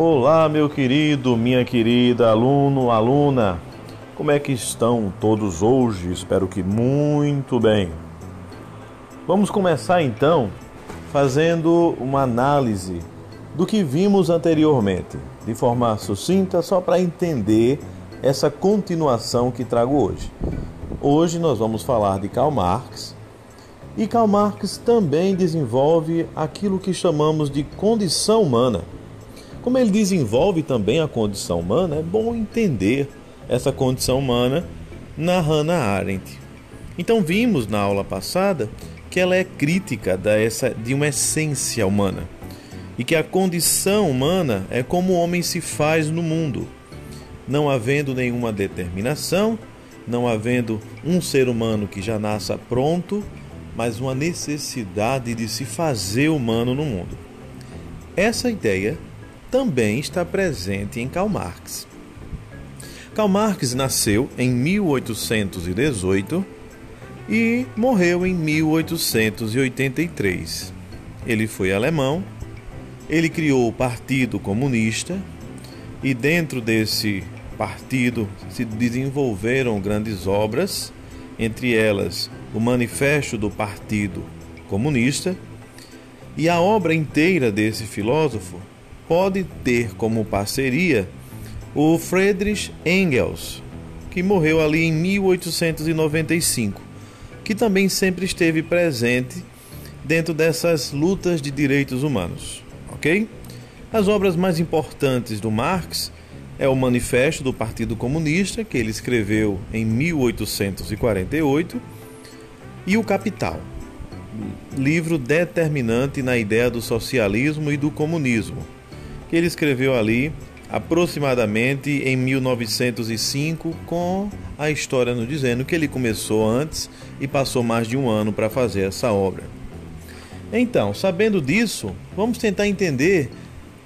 Olá, meu querido, minha querida aluno, aluna. Como é que estão todos hoje? Espero que muito bem. Vamos começar então fazendo uma análise do que vimos anteriormente, de forma sucinta, só para entender essa continuação que trago hoje. Hoje nós vamos falar de Karl Marx. E Karl Marx também desenvolve aquilo que chamamos de condição humana como ele desenvolve também a condição humana, é bom entender essa condição humana na Hannah Arendt. Então vimos na aula passada que ela é crítica dessa, de uma essência humana e que a condição humana é como o homem se faz no mundo, não havendo nenhuma determinação, não havendo um ser humano que já nasça pronto, mas uma necessidade de se fazer humano no mundo. Essa ideia também está presente em Karl Marx. Karl Marx nasceu em 1818 e morreu em 1883. Ele foi alemão, ele criou o Partido Comunista e dentro desse partido se desenvolveram grandes obras, entre elas o Manifesto do Partido Comunista, e a obra inteira desse filósofo pode ter como parceria o Friedrich Engels, que morreu ali em 1895, que também sempre esteve presente dentro dessas lutas de direitos humanos, ok? As obras mais importantes do Marx é o Manifesto do Partido Comunista, que ele escreveu em 1848, e o Capital, livro determinante na ideia do socialismo e do comunismo que ele escreveu ali aproximadamente em 1905, com a história nos dizendo que ele começou antes e passou mais de um ano para fazer essa obra. Então, sabendo disso, vamos tentar entender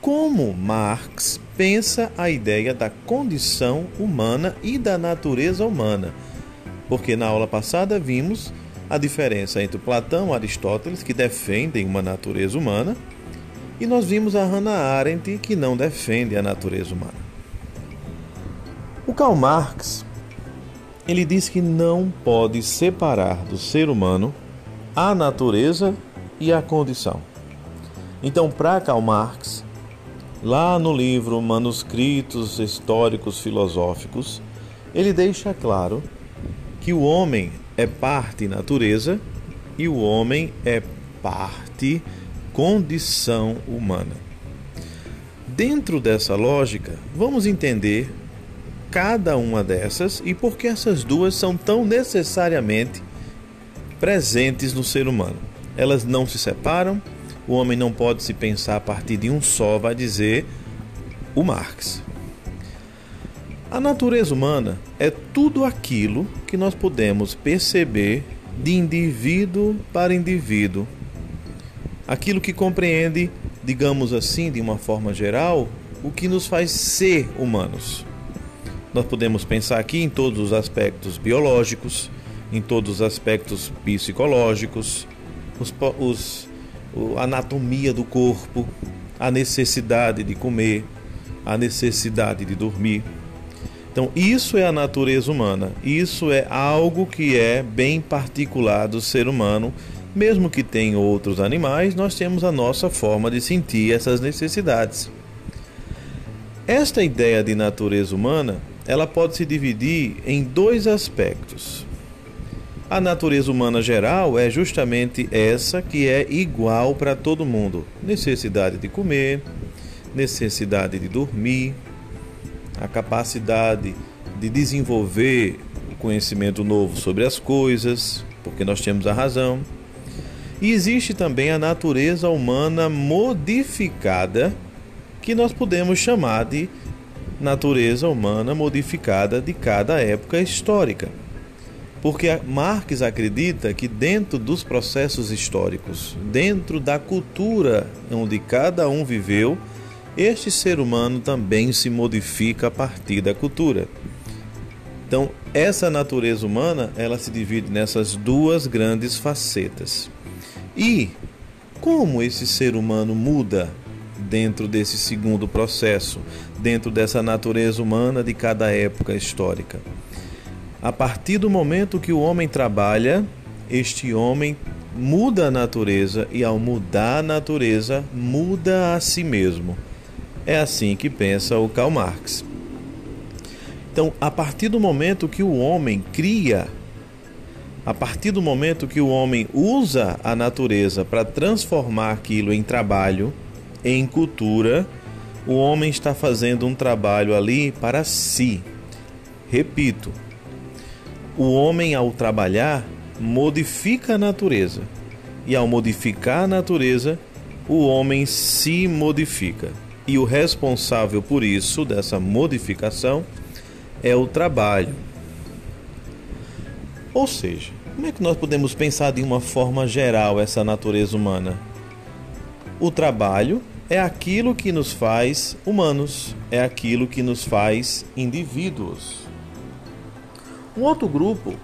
como Marx pensa a ideia da condição humana e da natureza humana. Porque na aula passada vimos a diferença entre Platão e Aristóteles, que defendem uma natureza humana, e nós vimos a Hannah Arendt que não defende a natureza humana. O Karl Marx, ele diz que não pode separar do ser humano a natureza e a condição. Então, para Karl Marx, lá no livro Manuscritos Históricos Filosóficos, ele deixa claro que o homem é parte natureza e o homem é parte condição humana. Dentro dessa lógica, vamos entender cada uma dessas e por que essas duas são tão necessariamente presentes no ser humano. Elas não se separam, o homem não pode se pensar a partir de um só, vai dizer o Marx. A natureza humana é tudo aquilo que nós podemos perceber de indivíduo para indivíduo aquilo que compreende, digamos assim, de uma forma geral, o que nos faz ser humanos. Nós podemos pensar aqui em todos os aspectos biológicos, em todos os aspectos psicológicos, os, os, a anatomia do corpo, a necessidade de comer, a necessidade de dormir. Então, isso é a natureza humana, isso é algo que é bem particular do ser humano mesmo que tenha outros animais, nós temos a nossa forma de sentir essas necessidades. Esta ideia de natureza humana, ela pode se dividir em dois aspectos. A natureza humana geral é justamente essa que é igual para todo mundo: necessidade de comer, necessidade de dormir, a capacidade de desenvolver conhecimento novo sobre as coisas, porque nós temos a razão e existe também a natureza humana modificada, que nós podemos chamar de natureza humana modificada de cada época histórica. Porque Marx acredita que dentro dos processos históricos, dentro da cultura onde cada um viveu, este ser humano também se modifica a partir da cultura. Então, essa natureza humana, ela se divide nessas duas grandes facetas. E como esse ser humano muda dentro desse segundo processo, dentro dessa natureza humana de cada época histórica. A partir do momento que o homem trabalha, este homem muda a natureza e, ao mudar a natureza, muda a si mesmo. É assim que pensa o Karl Marx. Então, a partir do momento que o homem cria, a partir do momento que o homem usa a natureza para transformar aquilo em trabalho, em cultura, o homem está fazendo um trabalho ali para si. Repito, o homem, ao trabalhar, modifica a natureza. E ao modificar a natureza, o homem se modifica. E o responsável por isso, dessa modificação, é o trabalho. Ou seja, como é que nós podemos pensar de uma forma geral essa natureza humana? O trabalho é aquilo que nos faz humanos, é aquilo que nos faz indivíduos. Um outro grupo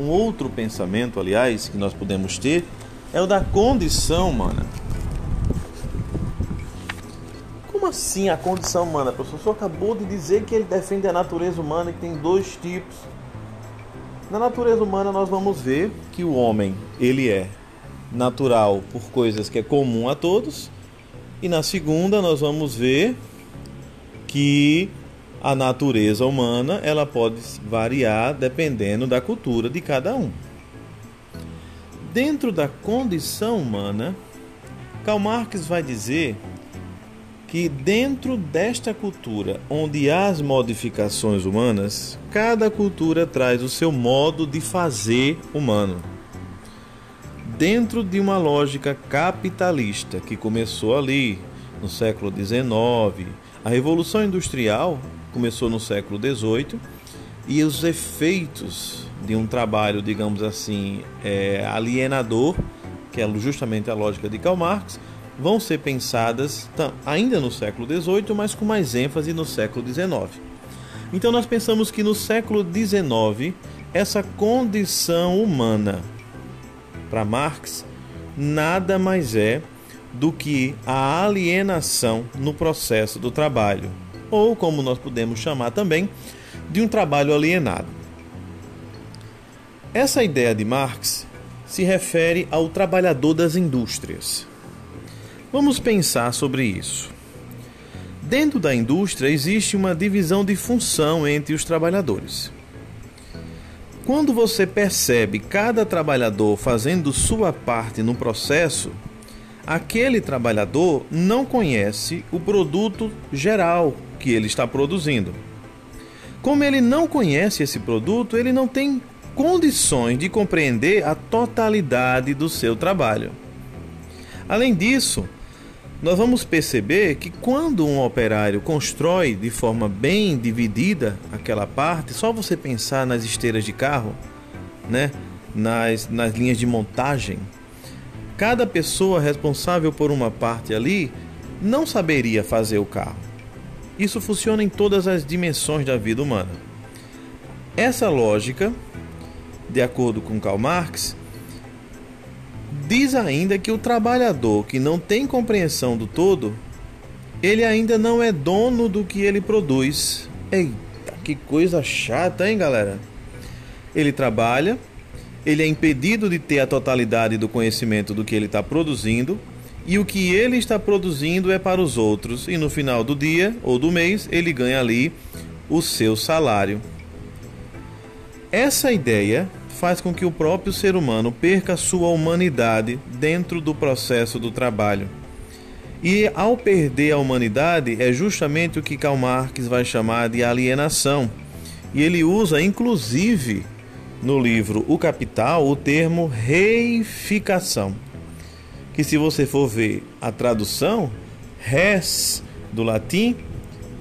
um outro pensamento, aliás, que nós podemos ter é o da condição humana. Como assim a condição humana? O professor acabou de dizer que ele defende a natureza humana e que tem dois tipos. Na natureza humana nós vamos ver que o homem, ele é natural por coisas que é comum a todos, e na segunda nós vamos ver que a natureza humana ela pode variar dependendo da cultura de cada um. Dentro da condição humana, Karl Marx vai dizer que dentro desta cultura onde há as modificações humanas, cada cultura traz o seu modo de fazer humano. Dentro de uma lógica capitalista que começou ali no século XIX, a Revolução Industrial começou no século XVIII e os efeitos de um trabalho, digamos assim, é, alienador, que é justamente a lógica de Karl Marx, vão ser pensadas ainda no século XVIII, mas com mais ênfase no século XIX. Então nós pensamos que no século XIX essa condição humana para Marx nada mais é do que a alienação no processo do trabalho, ou como nós podemos chamar também, de um trabalho alienado. Essa ideia de Marx se refere ao trabalhador das indústrias. Vamos pensar sobre isso. Dentro da indústria existe uma divisão de função entre os trabalhadores. Quando você percebe cada trabalhador fazendo sua parte no processo, aquele trabalhador não conhece o produto geral que ele está produzindo. Como ele não conhece esse produto, ele não tem condições de compreender a totalidade do seu trabalho. Além disso, nós vamos perceber que quando um operário constrói de forma bem dividida aquela parte, só você pensar nas esteiras de carro, né, nas, nas linhas de montagem, cada pessoa responsável por uma parte ali não saberia fazer o carro. Isso funciona em todas as dimensões da vida humana. Essa lógica, de acordo com Karl Marx, diz ainda que o trabalhador que não tem compreensão do todo, ele ainda não é dono do que ele produz. Eita, que coisa chata, hein, galera? Ele trabalha, ele é impedido de ter a totalidade do conhecimento do que ele está produzindo e o que ele está produzindo é para os outros, e no final do dia ou do mês ele ganha ali o seu salário. Essa ideia faz com que o próprio ser humano perca sua humanidade dentro do processo do trabalho. E ao perder a humanidade é justamente o que Karl Marx vai chamar de alienação. E ele usa inclusive no livro O Capital o termo reificação que se você for ver a tradução, res do latim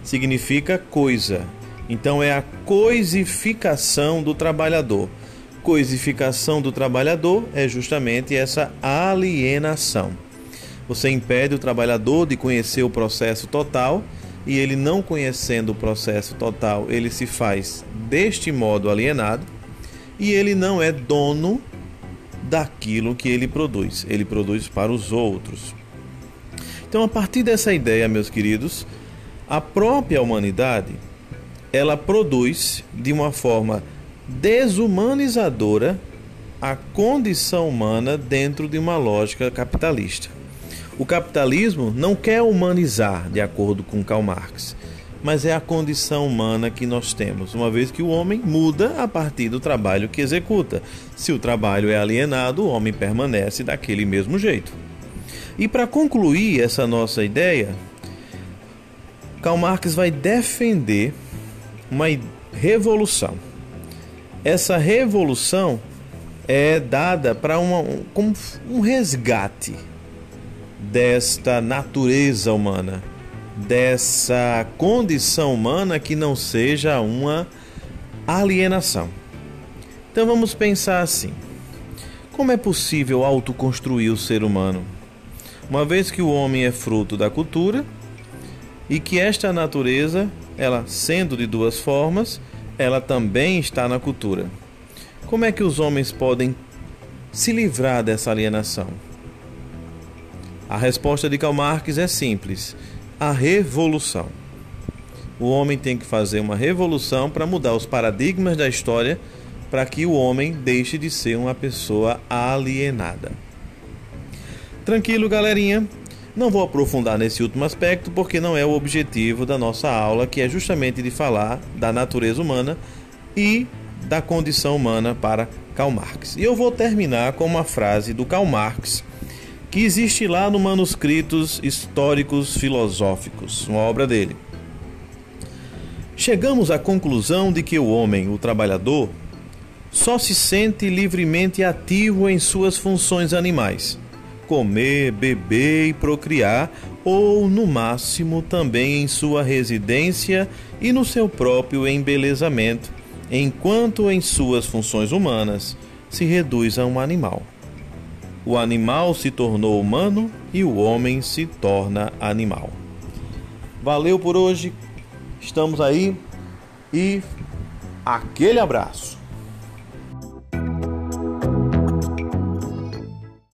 significa coisa. Então é a coisificação do trabalhador. Coisificação do trabalhador é justamente essa alienação. Você impede o trabalhador de conhecer o processo total e ele não conhecendo o processo total, ele se faz deste modo alienado e ele não é dono daquilo que ele produz. Ele produz para os outros. Então, a partir dessa ideia, meus queridos, a própria humanidade ela produz de uma forma desumanizadora a condição humana dentro de uma lógica capitalista. O capitalismo não quer humanizar, de acordo com Karl Marx, mas é a condição humana que nós temos, uma vez que o homem muda a partir do trabalho que executa. Se o trabalho é alienado, o homem permanece daquele mesmo jeito. E para concluir essa nossa ideia, Karl Marx vai defender uma revolução. Essa revolução é dada para um, como um resgate desta natureza humana, dessa condição humana que não seja uma alienação. Então vamos pensar assim: como é possível autoconstruir o ser humano? Uma vez que o homem é fruto da cultura e que esta natureza, ela sendo de duas formas, ela também está na cultura. Como é que os homens podem se livrar dessa alienação? A resposta de Karl Marx é simples: a revolução. O homem tem que fazer uma revolução para mudar os paradigmas da história para que o homem deixe de ser uma pessoa alienada. Tranquilo, galerinha? Não vou aprofundar nesse último aspecto porque não é o objetivo da nossa aula, que é justamente de falar da natureza humana e da condição humana para Karl Marx. E eu vou terminar com uma frase do Karl Marx que existe lá no Manuscritos Históricos Filosóficos, uma obra dele. Chegamos à conclusão de que o homem, o trabalhador, só se sente livremente ativo em suas funções animais, comer, beber e procriar, ou no máximo também em sua residência e no seu próprio embelezamento, enquanto em suas funções humanas se reduz a um animal. O animal se tornou humano e o homem se torna animal. Valeu por hoje, estamos aí e aquele abraço.